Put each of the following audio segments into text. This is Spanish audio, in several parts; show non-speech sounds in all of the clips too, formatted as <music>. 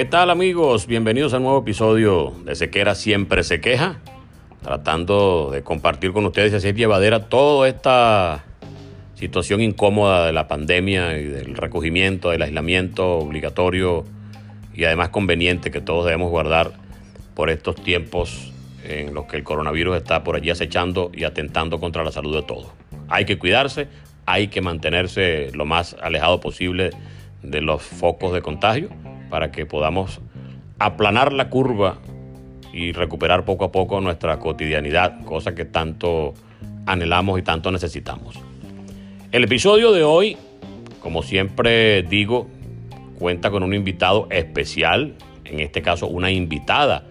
¿Qué tal amigos? Bienvenidos a un nuevo episodio de Sequera Siempre Se Queja, tratando de compartir con ustedes y hacer llevadera toda esta situación incómoda de la pandemia y del recogimiento, del aislamiento obligatorio y además conveniente que todos debemos guardar por estos tiempos en los que el coronavirus está por allí acechando y atentando contra la salud de todos. Hay que cuidarse, hay que mantenerse lo más alejado posible de los focos de contagio para que podamos aplanar la curva y recuperar poco a poco nuestra cotidianidad, cosa que tanto anhelamos y tanto necesitamos. El episodio de hoy, como siempre digo, cuenta con un invitado especial, en este caso una invitada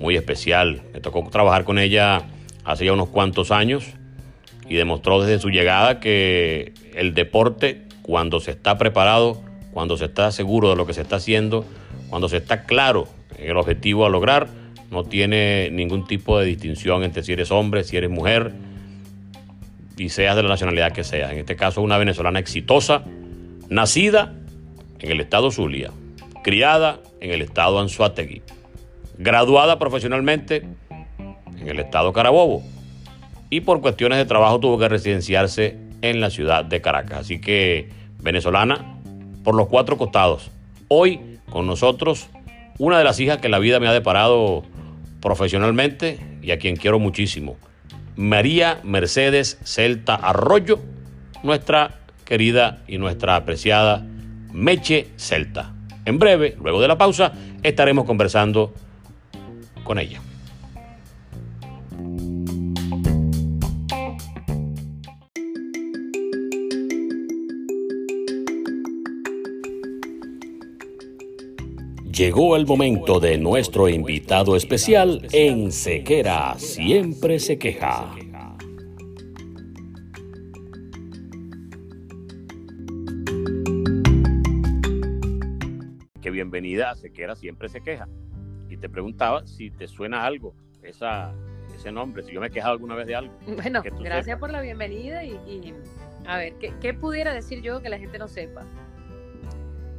muy especial. Me tocó trabajar con ella hace ya unos cuantos años y demostró desde su llegada que el deporte, cuando se está preparado, cuando se está seguro de lo que se está haciendo, cuando se está claro en el objetivo a lograr, no tiene ningún tipo de distinción entre si eres hombre, si eres mujer y seas de la nacionalidad que seas. En este caso, una venezolana exitosa, nacida en el estado Zulia, criada en el estado Anzuategui, graduada profesionalmente en el estado Carabobo y por cuestiones de trabajo tuvo que residenciarse en la ciudad de Caracas. Así que venezolana por los cuatro costados. Hoy con nosotros una de las hijas que la vida me ha deparado profesionalmente y a quien quiero muchísimo. María Mercedes Celta Arroyo, nuestra querida y nuestra apreciada Meche Celta. En breve, luego de la pausa, estaremos conversando con ella. Llegó el momento de nuestro invitado especial en Sequera Siempre se queja. Que bienvenida a Sequera Siempre se queja. Y te preguntaba si te suena algo esa, ese nombre, si yo me he quejado alguna vez de algo. Bueno, gracias por la bienvenida y, a ver, ¿qué, ¿qué pudiera decir yo que la gente no sepa?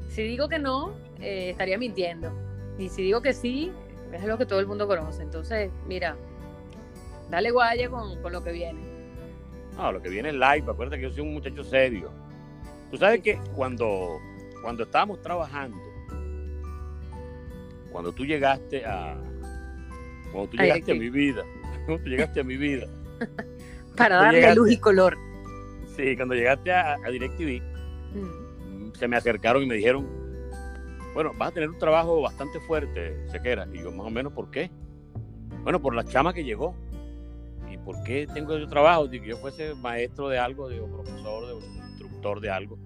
Si digo que no, eh, estaría mintiendo. Y si digo que sí, es lo que todo el mundo conoce. Entonces, mira, dale guaya con, lo que viene. No, lo que viene es live. Acuérdate que yo soy un muchacho serio. Tú sabes que cuando, cuando estábamos trabajando, cuando tú llegaste a. Cuando tú llegaste a mi vida. <laughs> Cuando tú llegaste a mi vida. <laughs> Para darle luz y color. Sí, cuando llegaste a, a DirecTV, mm. se me acercaron y me dijeron, bueno, vas a tener un trabajo bastante fuerte, Sequera. Y yo, más o menos, ¿por qué? Bueno, por la chama que llegó. ¿Y por qué tengo yo trabajo? que yo fuese maestro de algo, de, profesor, de, instructor de algo.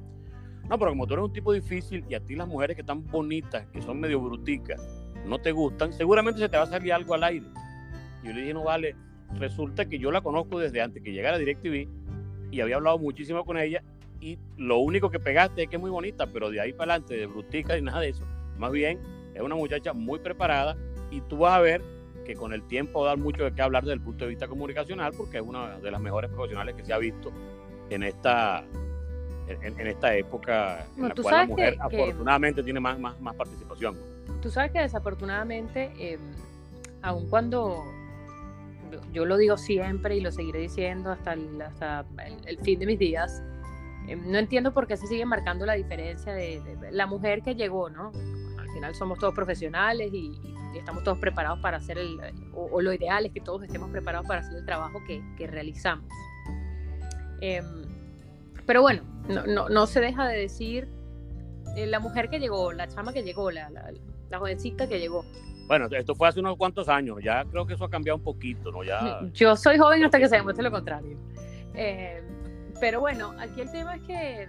No, pero como tú eres un tipo difícil y a ti las mujeres que están bonitas, que son medio bruticas, no te gustan, seguramente se te va a salir algo al aire. Yo le dije, no vale, resulta que yo la conozco desde antes que llegara a DirecTV y había hablado muchísimo con ella y lo único que pegaste es que es muy bonita, pero de ahí para adelante, de brutica y nada de eso. Más bien, es una muchacha muy preparada y tú vas a ver que con el tiempo va a dar mucho de qué hablar desde el punto de vista comunicacional porque es una de las mejores profesionales que se ha visto en esta en, esta época en la cual la mujer afortunadamente tiene más, más, más, participación. Tú sabes que desafortunadamente, eh, aun cuando yo lo digo siempre y lo seguiré diciendo hasta el, hasta el, fin de mis días, em, no entiendo por qué se sigue marcando la diferencia de, la mujer que llegó, ¿no? Al final somos todos profesionales y, estamos todos preparados para hacer el, o, lo ideal es que todos estemos preparados para hacer el trabajo que, que realizamos. Eh, pero bueno, no, no, no, se deja de decir eh, la mujer que llegó, la chama que llegó, la, la, la, jovencita que llegó. Bueno, esto fue hace unos cuantos años, ya creo que eso ha cambiado un poquito, ¿no? Ya... Yo soy joven hasta que se demuestre lo contrario. Eh, pero bueno, aquí el tema es que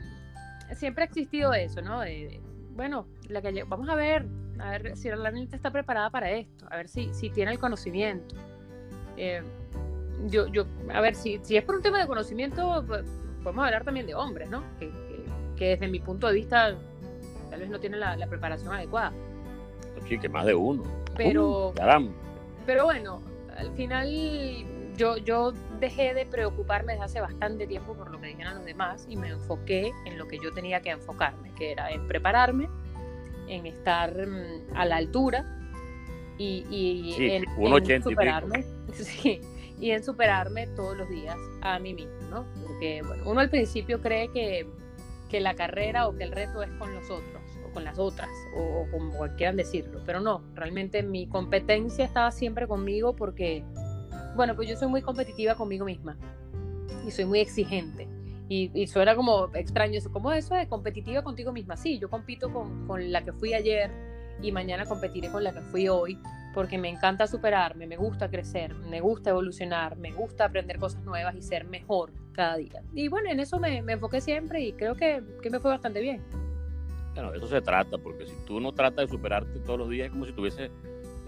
siempre ha existido eso, ¿no? De, bueno, la que vamos a ver, a ver si la niña está preparada para esto, a ver si, si tiene el conocimiento. Eh, yo, yo, a ver, si, si es por un tema de conocimiento, podemos hablar también de hombres, ¿no? Que, desde mi punto de vista tal vez no tienen la, preparación adecuada. Sí, que más de uno. Pero, pero bueno, al final yo, yo dejé de preocuparme desde hace bastante tiempo por lo que dijeran los demás y me enfoqué en lo que yo tenía que enfocarme, que era en prepararme, en estar mm, a la altura y, y en, en, superarme. <laughs> Sí, y en superarme todos los días a mí mismo, ¿no? Porque bueno, uno al principio cree que, que, la carrera o que el reto es con los otros o con las otras o, como quieran decirlo, pero no, realmente mi competencia estaba siempre conmigo porque, bueno, pues yo soy muy competitiva conmigo misma y soy muy exigente. Y, y suena como extraño eso, como eso de competitiva contigo misma. Sí, yo compito con, con la que fui ayer y mañana competiré con la que fui hoy, porque me encanta superarme, me gusta crecer, me gusta evolucionar, me gusta aprender cosas nuevas y ser mejor cada día. Y bueno, en eso me, me enfoqué siempre y creo que, que, me fue bastante bien. Bueno, eso se trata, porque si tú no tratas de superarte todos los días, es como si tuviese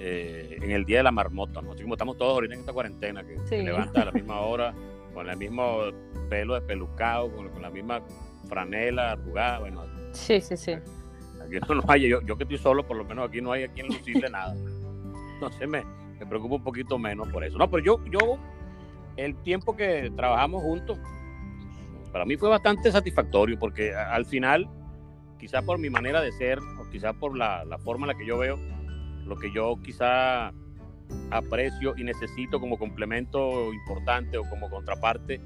eh, en el día de la marmota, ¿no? Así como estamos todos ahorita en esta cuarentena, que se levanta a la misma <laughs> hora, con el mismo pelo despelucado, con, con la misma franela arrugada, bueno. Sí, sí, sí. Aquí no, hay, yo, yo que estoy solo, por lo menos aquí no hay a quien lucirle nada sé, me, me preocupa un poquito menos por eso. No, pero yo, yo, el tiempo que trabajamos juntos, para mí fue bastante satisfactorio porque al final, quizá por mi manera de ser, o quizá por la, la forma en la que yo veo, lo que yo quizá aprecio y necesito como complemento importante o como contraparte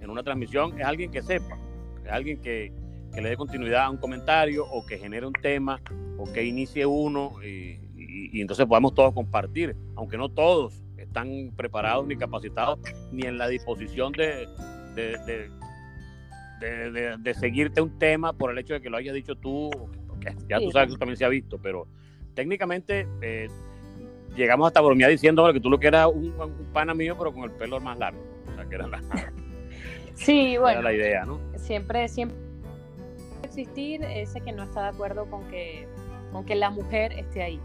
en una transmisión es alguien que sepa, es alguien que, que le dé continuidad a un comentario o que genere un tema o que inicie uno y, y, entonces podemos todos compartir, aunque no todos están preparados ni capacitados ni en la disposición de, de, de, de, seguirte un tema por el hecho de que lo hayas dicho tú, ya tú sabes que eso también se ha visto, pero técnicamente eh, llegamos hasta bromear diciendo que tú lo que eras un, pana mío, pero con el pelo más largo. O sea, que era la, <laughs> sí, bueno, la idea, ¿no? Siempre, siempre existir ese que no está de acuerdo con que, con que la mujer esté ahí.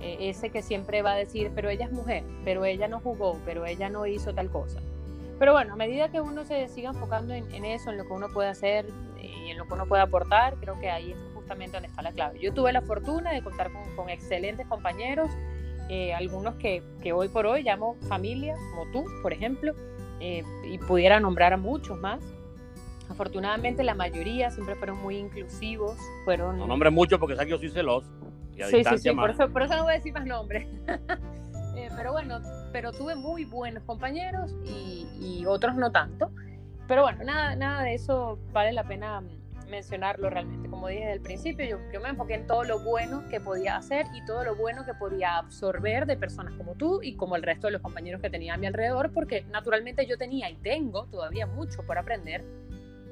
Eh, ese que siempre va a decir, pero ella es mujer, pero ella no jugó, pero ella no hizo tal cosa. Pero bueno, a medida que uno se siga enfocando en, eso, en lo que uno puede hacer y en lo que uno puede aportar, creo que ahí es justamente donde está la clave. Yo tuve la fortuna de contar con, excelentes compañeros, eh, algunos que, que, hoy por hoy llamo familia, como tú, por ejemplo, eh, y pudiera nombrar a muchos más. Afortunadamente la mayoría siempre fueron muy inclusivos, fueron... No nombre mucho porque sé que yo soy celoso sí, sí, sí, por eso, por eso no voy a decir más nombres. <laughs> Eh, pero bueno, pero tuve muy buenos compañeros y, y, otros no tanto. Pero bueno, nada, nada de eso vale la pena mencionarlo realmente. Como dije desde el principio, yo, yo me enfoqué en todo lo bueno que podía hacer y todo lo bueno que podía absorber de personas como tú y como el resto de los compañeros que tenía a mi alrededor, porque naturalmente yo tenía y tengo todavía mucho por aprender.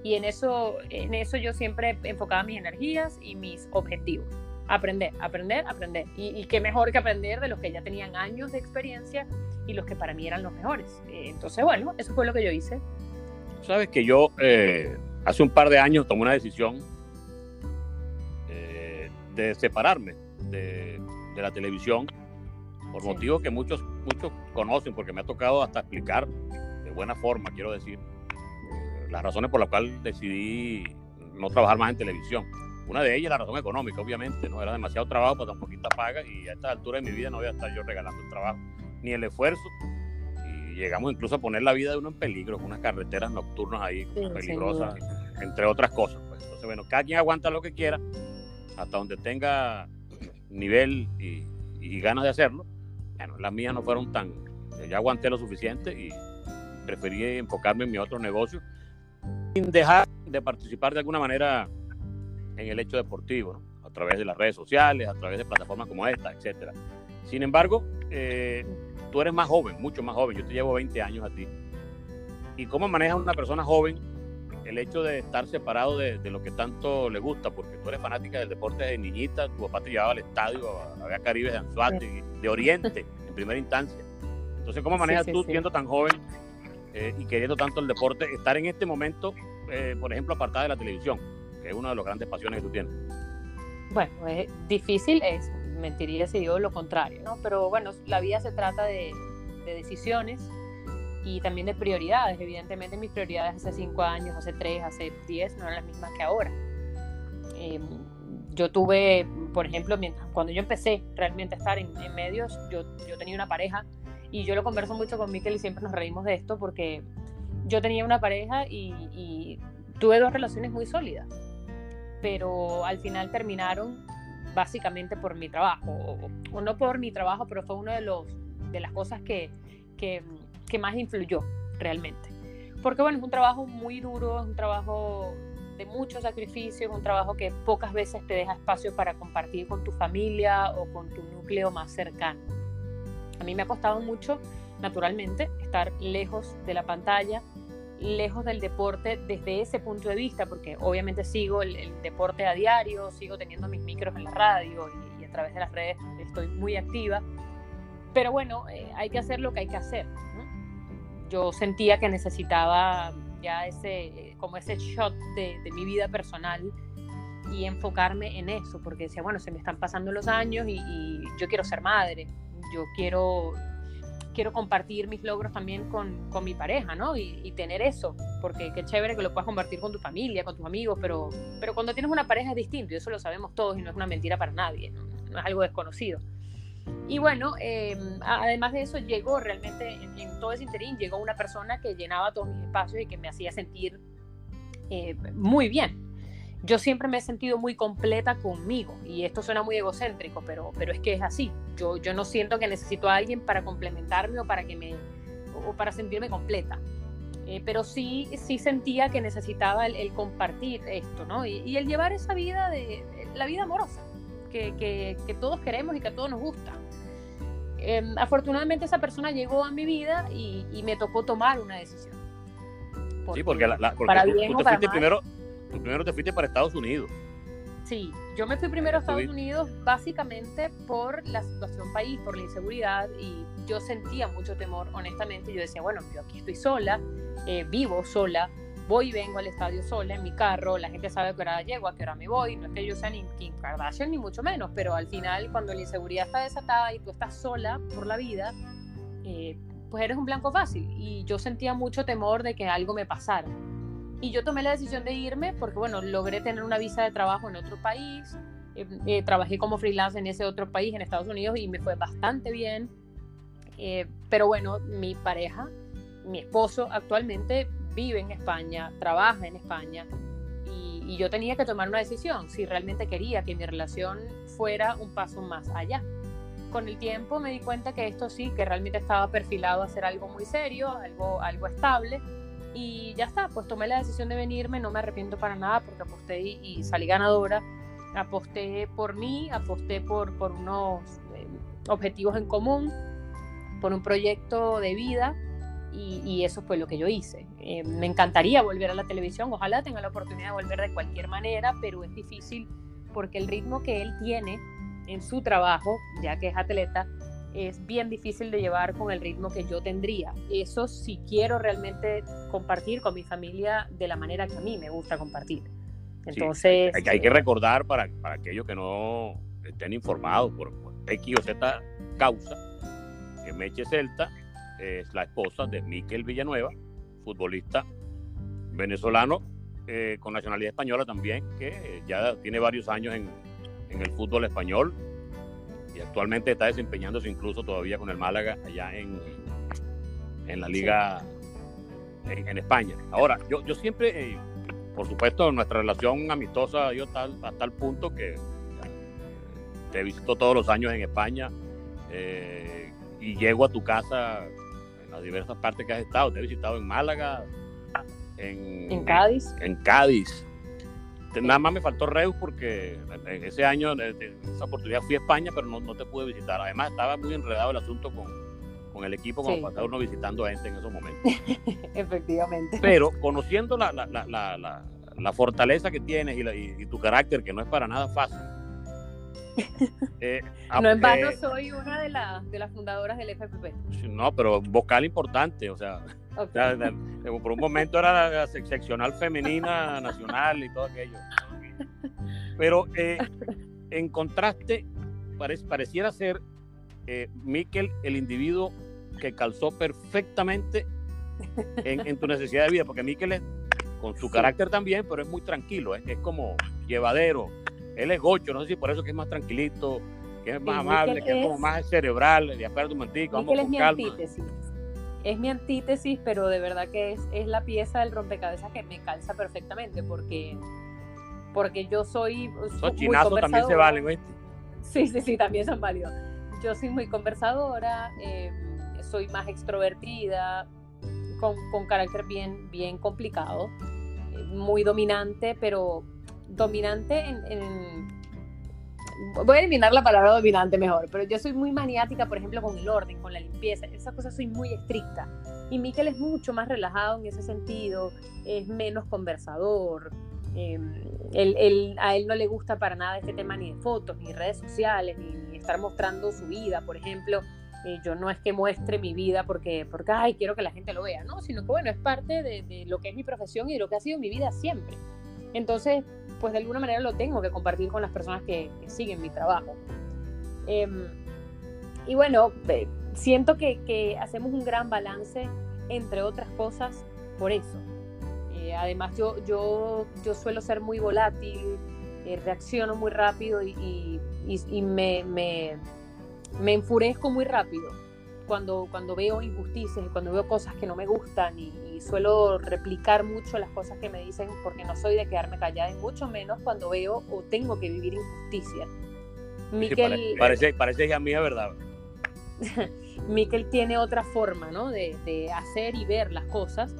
Y en eso, en eso yo siempre enfocaba mis energías y mis objetivos aprender, aprender, aprender. Y, qué mejor que aprender de los que ya tenían años de experiencia y los que para mí eran los mejores. Eh, entonces, bueno, eso fue lo que yo hice. Sabes que yo eh, hace un par de años tomé una decisión de separarme de, la televisión por motivos que muchos muchos conocen porque me ha tocado hasta explicar de buena forma, quiero decir, eh, las razones por las cuales decidí no trabajar más en televisión. Una de ellas la razón económica, obviamente, ¿no? Era demasiado trabajo para tan poquita paga y a esta altura de mi vida no voy a estar yo regalando el trabajo, ni el esfuerzo. Y llegamos incluso a poner la vida de uno en peligro, con unas carreteras nocturnas ahí peligrosas, entre otras cosas. Pues. Entonces, bueno, cada quien aguanta lo que quiera, hasta donde tenga nivel y, ganas de hacerlo. Bueno, las mías no fueron tan... Ya aguanté lo suficiente y preferí enfocarme en mi otro negocio sin dejar de participar de alguna manera en el hecho deportivo, a través de las redes sociales, a través de plataformas como esta, etc. Sin embargo, eh, tú eres más joven, mucho más joven, yo te llevo 20 años a ti. ¿Y cómo maneja una persona joven el hecho de estar separado de, de, lo que tanto le gusta? Porque tú eres fanática del deporte de niñita, tu papá te llevaba al estadio, a la Caribe de Anzuate, de Oriente, en primera instancia. Entonces, ¿cómo manejas sí, sí, tú, sí. siendo tan joven eh, y queriendo tanto el deporte, estar en este momento, eh, por ejemplo, apartada de la televisión? es una de las grandes pasiones que tú tienes. Bueno, es difícil, es mentiría si digo lo contrario, ¿no? Pero bueno, la vida se trata de, de decisiones y también de prioridades. Evidentemente mis prioridades hace cinco años, hace tres, hace diez no eran las mismas que ahora. Eh, yo tuve, por ejemplo, mientras, cuando yo empecé realmente a estar en, en medios, yo, yo, tenía una pareja y yo lo converso mucho con Miquel y siempre nos reímos de esto porque yo tenía una pareja y, y tuve dos relaciones muy sólidas pero al final terminaron básicamente por mi trabajo, o, o, no por mi trabajo, pero fue una de, los, de las cosas que, que, que, más influyó realmente. Porque bueno, es un trabajo muy duro, es un trabajo de mucho sacrificio, es un trabajo que pocas veces te deja espacio para compartir con tu familia o con tu núcleo más cercano. A mí me ha costado mucho, naturalmente, estar lejos de la pantalla, lejos del deporte desde ese punto de vista, porque obviamente sigo el, el deporte a diario, sigo teniendo mis micros en la radio y, y, a través de las redes estoy muy activa, pero bueno, eh, hay que hacer lo que hay que hacer. ¿no? Yo sentía que necesitaba ya ese, como ese shot de, de, mi vida personal y enfocarme en eso, porque decía, bueno, se me están pasando los años y, yo quiero ser madre, yo quiero quiero compartir mis logros también con, con mi pareja, ¿no? Y, y, tener eso, porque qué chévere que lo puedas compartir con tu familia, con tus amigos, pero, pero cuando tienes una pareja es distinto, y eso lo sabemos todos y no es una mentira para nadie, no, no es algo desconocido. Y bueno, eh, además de eso, llegó realmente en, en, todo ese interín, llegó una persona que llenaba todos mis espacios y que me hacía sentir eh, muy bien yo siempre me he sentido muy completa conmigo y esto suena muy egocéntrico, pero, pero es que es así. Yo, yo no siento que necesito a alguien para complementarme o para, que me, o para sentirme completa. Eh, pero sí, sí sentía que necesitaba el, el compartir esto, ¿no? Y, y, el llevar esa vida de, la vida amorosa que, que, que, todos queremos y que a todos nos gusta. Eh, afortunadamente esa persona llegó a mi vida y, y me tocó tomar una decisión. Porque, sí, porque, la, la, porque para tú, bien tú te fuiste primero, tú primero te fuiste para Estados Unidos. Sí, yo me fui primero a Estados Unidos básicamente por la situación país, por la inseguridad y yo sentía mucho temor, honestamente. Yo decía, bueno, yo aquí estoy sola, eh, vivo sola, voy y vengo al estadio sola en mi carro, la gente sabe a qué hora llego, a qué hora me voy, no es que yo sea ni Kim Kardashian ni mucho menos, pero al final cuando la inseguridad está desatada y tú estás sola por la vida, eh, pues eres un blanco fácil y yo sentía mucho temor de que algo me pasara. Y yo tomé la decisión de irme porque, bueno, logré tener una visa de trabajo en otro país. Eh, eh, trabajé como freelance en ese otro país, en Estados Unidos, y me fue bastante bien. Eh, pero bueno, mi pareja, mi esposo actualmente vive en España, trabaja en España, y, y yo tenía que tomar una decisión si realmente quería que mi relación fuera un paso más allá. Con el tiempo me di cuenta que esto sí, que realmente estaba perfilado a ser algo muy serio, algo, algo estable y ya está, pues tomé la decisión de venirme, no me arrepiento para nada porque aposté y, y salí ganadora, aposté por mí, aposté por, por unos eh, objetivos en común, por un proyecto de vida y, y, eso fue lo que yo hice. Eh, me encantaría volver a la televisión, ojalá tenga la oportunidad de volver de cualquier manera, pero es difícil porque el ritmo que él tiene en su trabajo, ya que es atleta, es bien difícil de llevar con el ritmo que yo tendría. Eso si quiero realmente compartir con mi familia de la manera que a mí me gusta compartir. Entonces... Sí, hay, hay, que recordar para, para, aquellos que no estén informados por, por X o Z causa, que Meche Celta es la esposa de Miquel Villanueva, futbolista venezolano eh, con nacionalidad española también, que ya tiene varios años en, en, el fútbol español y actualmente está desempeñándose incluso todavía con el Málaga allá en, en la liga en, España. Ahora, yo, yo siempre, eh, por supuesto, nuestra relación amistosa yo tal, hasta el punto que te visito todos los años en España eh, y llego a tu casa las diversas partes que has estado. Te he visitado en Málaga, en, en Cádiz. En Cádiz. Nada más me faltó Reus porque ese año, esa oportunidad fui a España, pero no, no te pude visitar. Además, estaba muy enredado el asunto con, con el equipo, como sí. para estar uno visitando a gente en esos momentos. <laughs> Efectivamente. Pero conociendo la, la, la, la fortaleza que tienes y, y, y, tu carácter, que no es para nada fácil. Eh, <laughs> no en vano soy una de, la, de las fundadoras del FPP. No, pero vocal importante, o sea. Okay. por un momento era la seccional femenina nacional y todo aquello. Pero eh, en contraste, pare, pareciera ser eh, Miquel el individuo que calzó perfectamente en, en, tu necesidad de vida, porque Miquel es con su sí. carácter también, pero es muy tranquilo, es como llevadero. Él es gocho, no sé si por eso que es más tranquilito, que es más sí, amable, que es, como más cerebral, de acuerdo un momentico, vamos con calma. Antítesis es mi antítesis, pero de verdad que es, es, la pieza del rompecabezas que me calza perfectamente, porque, porque yo soy... Los chinazos también se valen, ¿viste? Sí, sí, sí, también son válidos. Yo soy muy conversadora, eh, soy más extrovertida, con, con, carácter bien, bien complicado, muy dominante, pero dominante en, en voy a eliminar la palabra dominante mejor, pero yo soy muy maniática, por ejemplo, con el orden, con la limpieza, esas cosas soy muy estricta. Y Miquel es mucho más relajado en ese sentido, es menos conversador. Eh, él, él, a él no le gusta para nada este tema ni de fotos, ni redes sociales, ni, ni estar mostrando su vida, por ejemplo. Eh, yo no es que muestre mi vida porque, porque, ay, quiero que la gente lo vea, ¿no? Sino que, bueno, es parte de, de lo que es mi profesión y de lo que ha sido mi vida siempre. Entonces, pues de alguna manera lo tengo que compartir con las personas que, siguen mi trabajo. Eh, y bueno, siento que, hacemos un gran balance, entre otras cosas, por eso. Eh, además, yo, yo, yo suelo ser muy volátil, eh, reacciono muy rápido y, me, me, enfurezco muy rápido cuando, cuando veo injusticias y cuando veo cosas que no me gustan y, y, suelo replicar mucho las cosas que me dicen porque no soy de quedarme callada y mucho menos cuando veo o tengo que vivir injusticia. Miquel, sí, parece, parece que a mí es verdad. <laughs> Miquel tiene otra forma ¿no? de, de, hacer y ver las cosas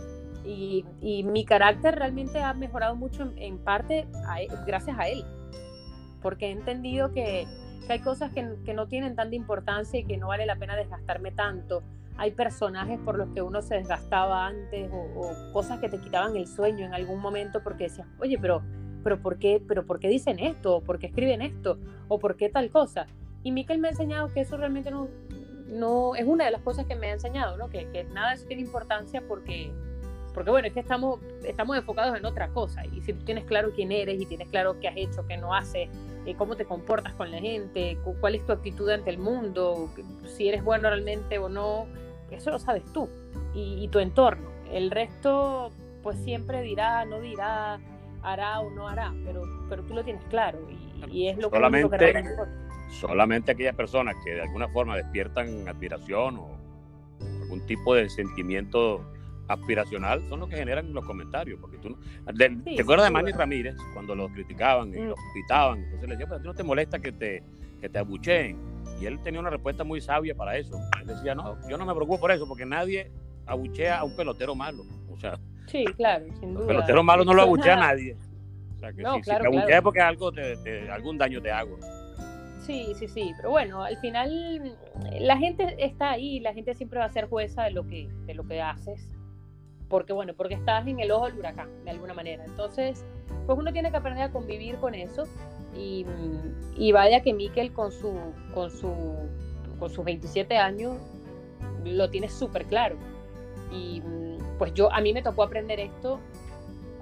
y, y, mi carácter realmente ha mejorado mucho en, en parte a él, gracias a él porque he entendido que, que hay cosas que, que, no tienen tanta importancia y que no vale la pena desgastarme tanto. Hay personajes por los que uno se desgastaba antes o, o cosas que te quitaban el sueño en algún momento porque decías, oye, pero, pero, ¿por qué, pero ¿por qué dicen esto? ¿O por qué escriben esto? ¿O por qué tal cosa? Y Miquel me ha enseñado que eso realmente no, no es una de las cosas que me ha enseñado, ¿no? Que, que nada de eso tiene importancia porque, porque bueno, es que estamos, estamos enfocados en otra cosa. Y si tú tienes claro quién eres y tienes claro qué has hecho, qué no haces, cómo te comportas con la gente, cuál es tu actitud ante el mundo, si eres bueno realmente o no, eso lo sabes tú y, y tu entorno. El resto, pues siempre dirá, no dirá, hará o no hará, pero, pero tú lo tienes claro y, y es lo Solamente... que importa solamente aquellas personas que de alguna forma despiertan admiración o algún tipo de sentimiento aspiracional son los que generan los comentarios. Porque tú no, de, sí, ¿Te acuerdas de Manny Ramírez cuando los criticaban y mm. los pitaban? Entonces le decía, pero a ti no te molesta que te, que te abucheen. Y él tenía una respuesta muy sabia para eso. Él decía, no, yo no me preocupo por eso, porque nadie abuchea a un pelotero malo. O sea, sí, claro, sin duda. pelotero malo no lo abuchea a nadie. O sea, que no, si, claro, si te abuchea claro. porque algo te, te, algún daño te hago. Sí, sí, sí, pero bueno, al final la gente está ahí, la gente siempre va a ser jueza de lo que, de lo que haces, porque bueno, porque estás en el ojo del huracán, de alguna manera. Entonces, pues uno tiene que aprender a convivir con eso y, y vaya que Miquel con su, con su, con sus 27 años lo tiene súper claro. Y pues yo, a mí me tocó aprender esto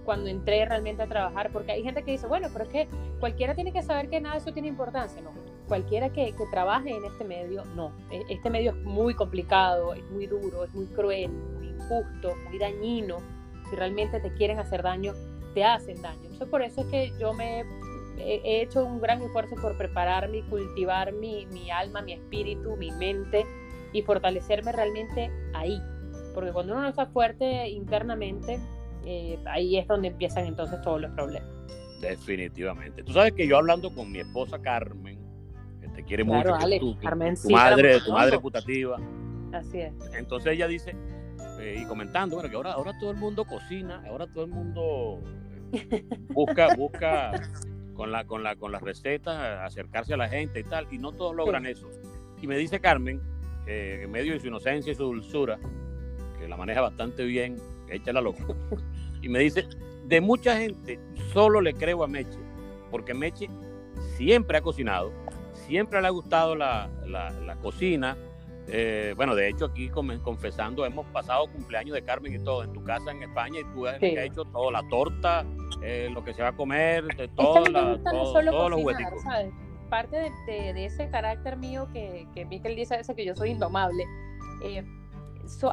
cuando entré realmente a trabajar, porque hay gente que dice, bueno, pero es que cualquiera tiene que saber que nada de eso tiene importancia, no cualquiera que, que, trabaje en este medio, no. E, este medio es muy complicado, es muy duro, es muy cruel, injusto, muy dañino. Si realmente te quieren hacer daño, te hacen daño. Entonces por eso es que yo me he hecho un gran esfuerzo por prepararme y cultivar mi, mi alma, mi espíritu, mi mente y fortalecerme realmente ahí. Porque cuando uno no está fuerte internamente, eh, ahí es donde empiezan entonces todos los problemas. Definitivamente. Tú sabes que yo hablando con mi esposa Carmen, que te quiere mucho, tu, Carmen, tu madre, tu madre putativa. Así es. Entonces ella dice, eh, y comentando, bueno, que ahora, ahora todo el mundo cocina, ahora todo el mundo <laughs> busca, busca con la, con la, con las recetas, acercarse a la gente y tal, y no todos logran eso. Y me dice Carmen, en medio de su inocencia y su dulzura, que la maneja bastante bien, échala loco, y me dice, de mucha gente solo le creo a Meche, porque Meche siempre ha cocinado, siempre le ha gustado la, la, cocina. Eh, bueno, de hecho aquí confesando, hemos pasado cumpleaños de Carmen y todo en tu casa en España y tú has hecho todo, la torta, eh, lo que se va a comer, de todo, la, todo, todos los hueticos. Parte de, de, ese carácter mío que, que Miquel dice a veces que yo soy indomable, eh,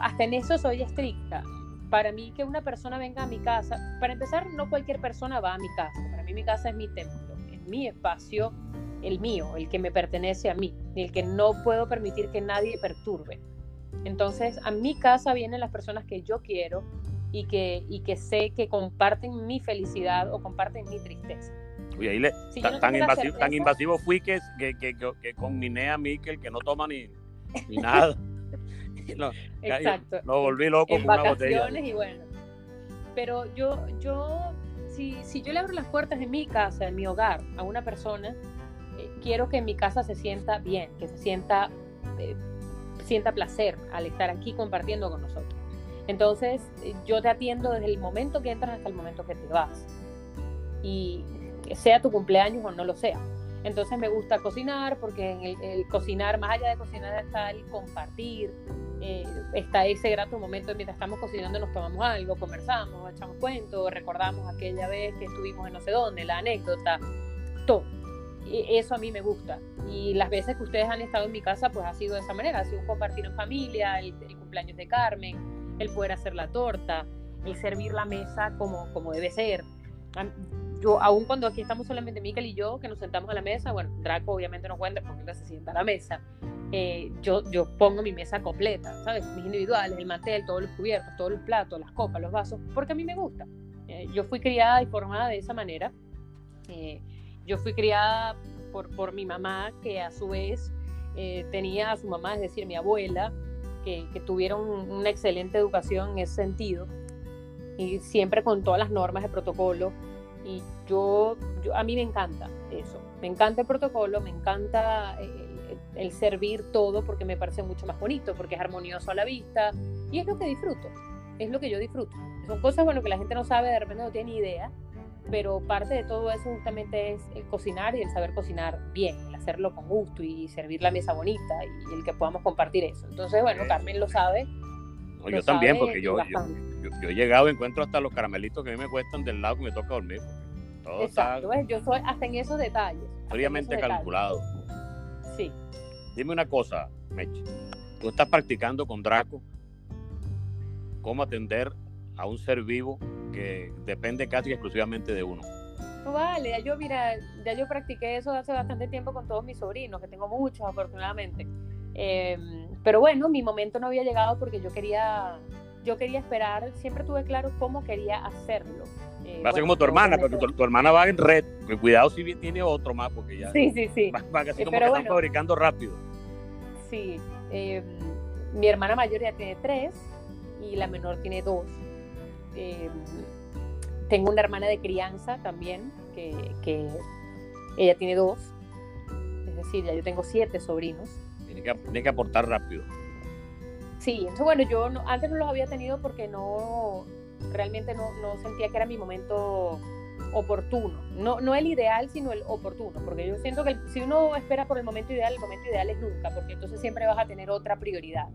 hasta en eso soy estricta para mí que una persona venga a mi casa, para empezar, no cualquier persona va a mi casa. Para mí mi casa es mi templo, es mi espacio, el mío, el que me pertenece a mí, el que no puedo permitir que nadie perturbe. Entonces, a mi casa vienen las personas que yo quiero y que, y que sé que comparten mi felicidad o comparten mi tristeza. Uy, ahí le, tan, invasivo, tan, invasivo, fui que, que, que, que combiné a Miquel que no toma ni, ni nada. <laughs> Exacto. Lo volví loco en vacaciones y bueno. Pero yo, yo, si, si yo le abro las puertas de mi casa, de mi hogar, a una persona, quiero que mi casa se sienta bien, que se sienta, eh, sienta placer al estar aquí compartiendo con nosotros. Entonces, yo te atiendo desde el momento que entras hasta el momento que te vas. Y sea tu cumpleaños o no lo sea. Entonces me gusta cocinar porque en el, cocinar, más allá de cocinar, está el compartir, eh, está ese grato momento mientras estamos cocinando nos tomamos algo, conversamos, echamos cuentos, recordamos aquella vez que estuvimos en no sé dónde, la anécdota, todo. Eso a mí me gusta. Y las veces que ustedes han estado en mi casa, pues ha sido de esa manera, ha sido un compartir en familia, el, el cumpleaños de Carmen, el poder hacer la torta, el servir la mesa como, como debe ser yo, aún cuando aquí estamos solamente Miquel y yo, que nos sentamos a la mesa, bueno, Draco obviamente no cuenta porque él se sienta a la mesa, eh, yo, yo pongo mi mesa completa, ¿sabes? Mis individuales, el mantel, todos los cubiertos, todos los platos, las copas, los vasos, porque a mí me gusta. Eh, yo fui criada y formada de esa manera. Eh, yo fui criada por, por mi mamá, que a su vez tenía a su mamá, es decir, mi abuela, que, tuvieron una excelente educación en ese sentido y siempre con todas las normas de protocolo y yo, yo, a mí me encanta eso, me encanta el protocolo, me encanta el, servir todo porque me parece mucho más bonito, porque es armonioso a la vista y es lo que disfruto, es lo que yo disfruto. Son cosas bueno que la gente no sabe, de repente no tiene idea, pero parte de todo eso justamente es el cocinar y el saber cocinar bien, el hacerlo con gusto y servir la mesa bonita y el que podamos compartir eso. Entonces, bueno, Carmen lo sabe. yo también, porque yo, yo, he llegado y encuentro hasta los caramelitos que a mí me cuestan del lado que me toca dormir. Todo Exacto, yo soy hasta en esos detalles. Fríamente calculado. Sí. Dime una cosa, Meche. Tú estás practicando con Draco cómo atender a un ser vivo que depende casi exclusivamente de uno. Vale, ya yo, mira, ya yo practiqué eso hace bastante tiempo con todos mis sobrinos, que tengo muchos afortunadamente. Em, pero bueno, mi momento no había llegado porque yo quería yo quería esperar, siempre tuve claro cómo quería hacerlo. Eh, va a ser como tu hermana, pero tu, hermana va en red. Cuidado si tiene otro más, porque ya. Sí, sí, sí. Va, así eh, como que están fabricando rápido. Sí. Em, mi hermana mayor ya tiene tres y la menor tiene dos. Em, tengo una hermana de crianza también, que, que, ella tiene dos. Es decir, ya yo tengo siete sobrinos. Tiene que, tiene que aportar rápido. Sí, entonces bueno, yo antes no los había tenido porque no, realmente no, no, sentía que era mi momento oportuno. No, no el ideal, sino el oportuno, porque yo siento que si uno espera por el momento ideal, el momento ideal es nunca, porque entonces siempre vas a tener otra prioridad.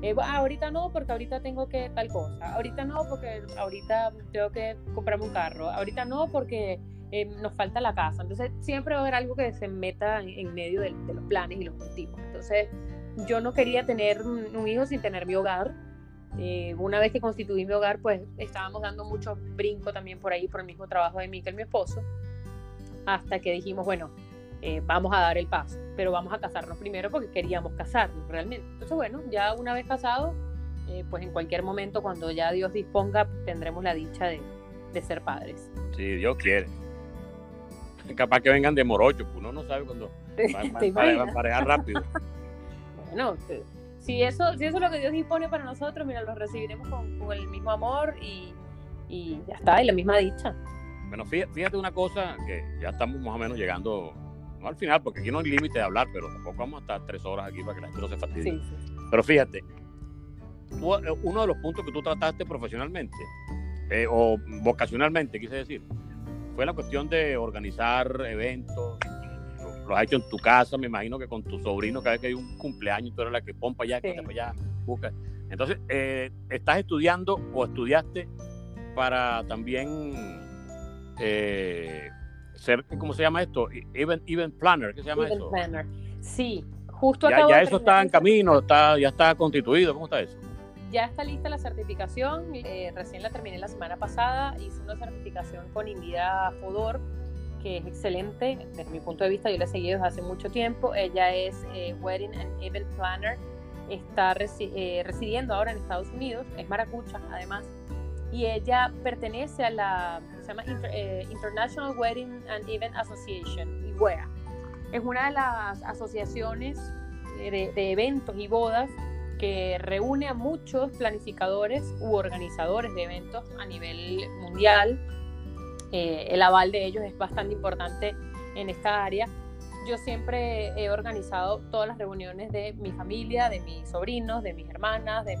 Eh, ah, ahorita no, porque ahorita tengo que tal cosa. Ahorita no, porque ahorita tengo que comprarme un carro. Ahorita no, porque eh, nos falta la casa. Entonces siempre va a haber algo que se meta en, medio de, los planes y los objetivos. Entonces yo no quería tener un, hijo sin tener mi hogar. Eh, una vez que constituí mi hogar, pues estábamos dando mucho brinco también por ahí, por el mismo trabajo de Miquel, mi esposo, hasta que dijimos, bueno, eh, vamos a dar el paso, pero vamos a casarnos primero porque queríamos casarnos realmente. Entonces, bueno, ya una vez casado, pues en cualquier momento, cuando ya Dios disponga, tendremos la dicha de, de ser padres. Sí, Dios quiere capaz que vengan de morocho, pues uno no sabe cuándo <laughs> van a parejar rápido. bueno, si eso, si eso es lo que Dios dispone para nosotros, mira, lo recibiremos con, el mismo amor y, y, ya está, y la misma dicha. Bueno, fíjate, una cosa, que ya estamos más o menos llegando, no al final, porque aquí no hay límite de hablar, pero tampoco vamos a estar tres horas aquí para que la gente no se fastidie. Pero fíjate, eh, uno de los puntos que tú trataste profesionalmente, eh, o vocacionalmente, quise decir, fue la cuestión de organizar eventos, lo, has hecho en tu casa, me imagino que con tu sobrino, cada vez que hay un cumpleaños, tú eres la que pompa allá, que para allá, busca. Entonces, eh, ¿estás estudiando o estudiaste para también eh, ¿cómo se llama esto? E-, event, event planner, ¿qué se llama event eso? Planner. Sí, justo ya, ya eso está en camino, está, ya está constituido, ¿cómo está eso? Ya está lista la certificación, eh, recién la terminé la semana pasada, hice una certificación con Invida Fodor, que es excelente desde mi punto de vista, yo la he seguido desde hace mucho tiempo, ella es eh, Wedding and Event Planner, está eh, residiendo ahora en Estados Unidos, es maracucha además, y ella pertenece a la, se llama International Wedding and Event Association, IWEA. Es una de las asociaciones de, de eventos y bodas que reúne a muchos planificadores u organizadores de eventos a nivel mundial. Eh, el aval de ellos es bastante importante en esta área. Yo siempre he organizado todas las reuniones de mi familia, de mis sobrinos, de mis hermanas, de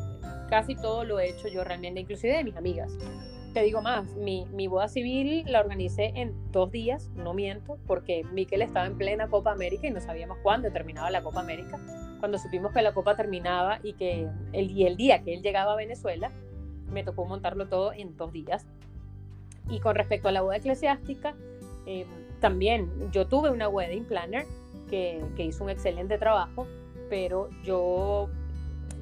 casi todo lo he hecho yo realmente, inclusive de mis amigas. Te digo más, mi, mi boda civil la organicé en dos días, no miento, porque Miquel estaba en plena Copa América y no sabíamos cuándo terminaba la Copa América cuando supimos que la copa terminaba y que el, y el día que él llegaba a Venezuela, me tocó montarlo todo en dos días. Y con respecto a la boda eclesiástica, eh, también yo tuve una wedding planner que, que, hizo un excelente trabajo, pero yo,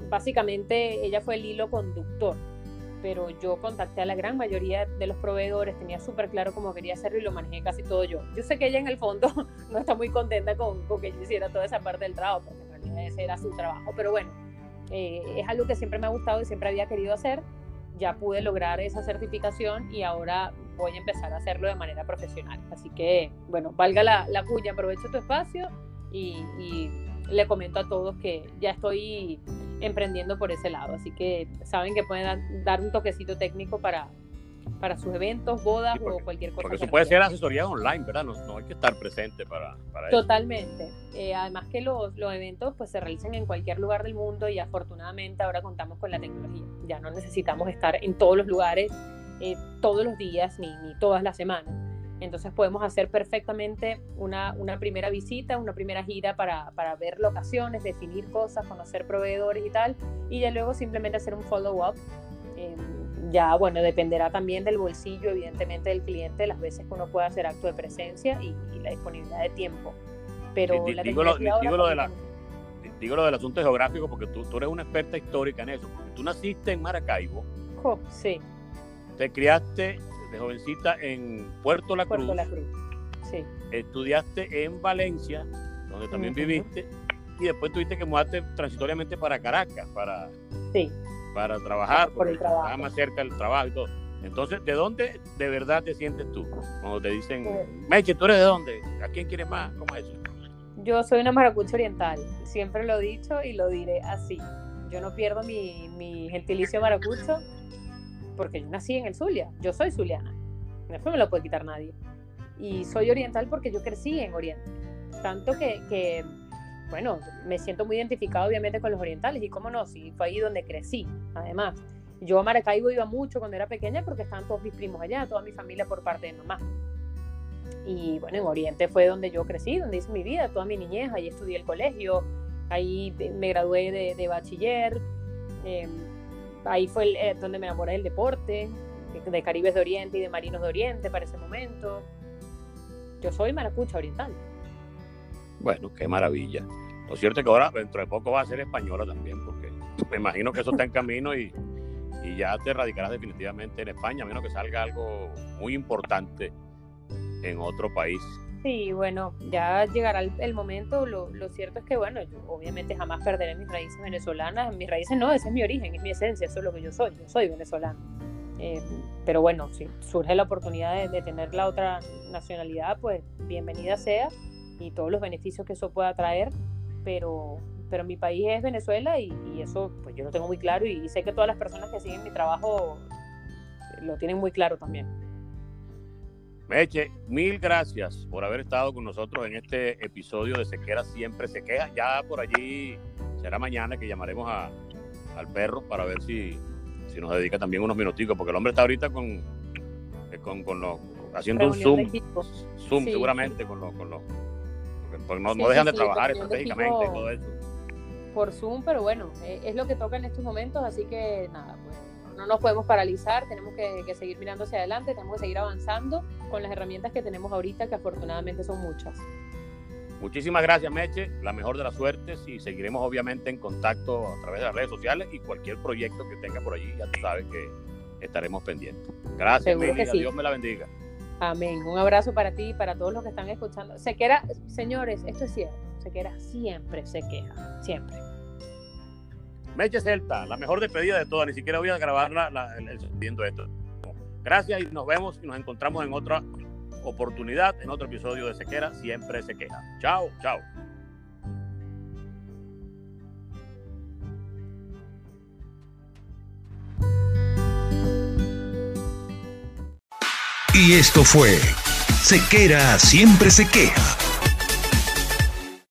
básicamente, ella fue el hilo conductor. Pero yo contacté a la gran mayoría de los proveedores, tenía súper claro cómo quería hacerlo y lo manejé casi todo yo. Yo sé que ella en el fondo <laughs> no está muy contenta con, con que yo hiciera toda esa parte del trabajo, porque ese era su trabajo. Pero bueno, eh, es algo que siempre me ha gustado y siempre había querido hacer. Ya pude lograr esa certificación y ahora voy a empezar a hacerlo de manera profesional. Así que, bueno, valga la, la cuña, aprovecho tu espacio y, y le comento a todos que ya estoy emprendiendo por ese lado. Así que saben que pueden dar un toquecito técnico para, para sus eventos, bodas o cualquier cosa. Porque eso puede ser asesoría online, ¿verdad? No, hay que estar presente para, para Totalmente. Eh, además que los, los, eventos pues se realizan en cualquier lugar del mundo y afortunadamente ahora contamos con la tecnología. Ya no necesitamos estar en todos los lugares eh, todos los días ni, ni todas las semanas. Entonces podemos hacer perfectamente una, una primera visita, una primera gira para, para, ver locaciones, definir cosas, conocer proveedores y tal, y ya luego simplemente hacer un follow-up. Eh, ya, bueno, dependerá también del bolsillo, evidentemente, del cliente, las veces que uno pueda hacer acto de presencia y, la disponibilidad de tiempo. Pero digo, lo, digo, lo del asunto geográfico porque tú, tú, eres una experta histórica en eso. Porque tú naciste en Maracaibo. sí. Te criaste de jovencita en Puerto La Cruz. Puerto La Cruz, sí. Estudiaste en Valencia, donde también viviste. Y después tuviste que mudarte transitoriamente para Caracas, para... Sí para trabajar, porque está más cerca del trabajo y todo. Entonces, ¿de dónde de verdad te sientes tú? Cuando te dicen, pues Meche, ¿tú eres de dónde? ¿A quién quieres más? ¿Cómo es eso? Yo soy una maracucha oriental, siempre lo he dicho y lo diré así. Yo no pierdo mi, mi gentilicio maracucho porque yo nací en el Zulia, yo soy zuliana, eso me lo puede quitar nadie. Y soy oriental porque yo crecí en Oriente, tanto que, que bueno, me siento muy identificado obviamente con los orientales y cómo no, si fue ahí donde crecí, además. Yo a Maracaibo iba mucho cuando era pequeña porque estaban todos mis primos allá, toda mi familia por parte de mamá. Y bueno, en Oriente fue donde yo crecí, donde hice mi vida, toda mi niñez, ahí estudié el colegio, ahí me gradué de, bachiller, em, ahí fue eh, donde me enamoré del deporte, de Caribes de Oriente y de Marinos de Oriente para ese momento. yo soy maracucha oriental. Bueno, qué maravilla. Lo cierto es que ahora, dentro de poco, va a ser española también, porque <laughs> me imagino que eso está en camino y, y ya te radicarás definitivamente en España, a menos que salga algo muy importante en otro país. Sí, bueno, ya llegará el, momento. Lo, cierto es que, bueno, yo obviamente jamás perderé mis raíces venezolanas. Mis raíces no, ese es mi origen, es mi esencia, eso es lo que yo soy. Yo soy venezolano. Eh, pero bueno, si surge la oportunidad de, tener la otra nacionalidad, pues bienvenida sea y todos los beneficios que eso pueda traer. Pero, pero mi país es Venezuela y, y eso pues yo lo tengo muy claro y sé que todas las personas que siguen mi trabajo lo tienen muy claro también. Meche, mil gracias por haber estado con nosotros en este episodio de Sequera Siempre Se Queja. Ya por allí será mañana que llamaremos a, al perro para ver si, si nos dedica también unos minuticos, porque el hombre está ahorita con, eh, con, con los, haciendo un Zoom, Zoom seguramente con los... Con los porque no, no dejan de trabajar estratégicamente y todo eso. Por Zoom, pero bueno, eh, es lo que toca en estos momentos, así que nada, pues no nos podemos paralizar, tenemos que, seguir mirando hacia adelante, tenemos que seguir avanzando con las herramientas que tenemos ahorita, que afortunadamente son muchas. Muchísimas gracias, Meche. La mejor de las suertes y seguiremos obviamente en contacto a través de las redes sociales y cualquier proyecto que tenga por allí, ya tú sabes que estaremos pendientes. Gracias, Meche. Dios me la bendiga. Amén. Un abrazo para ti y para todos los que están escuchando. Se queda, señores, esto es cierto. Se queda siempre se queja, siempre. Meche Celta, la mejor despedida de todas. Ni siquiera voy a grabarla el, esto. Gracias y nos vemos y nos encontramos en otra oportunidad, en otro episodio de Sequera. Siempre se queja. Chao, chao. Y esto fue Sequera Siempre se queja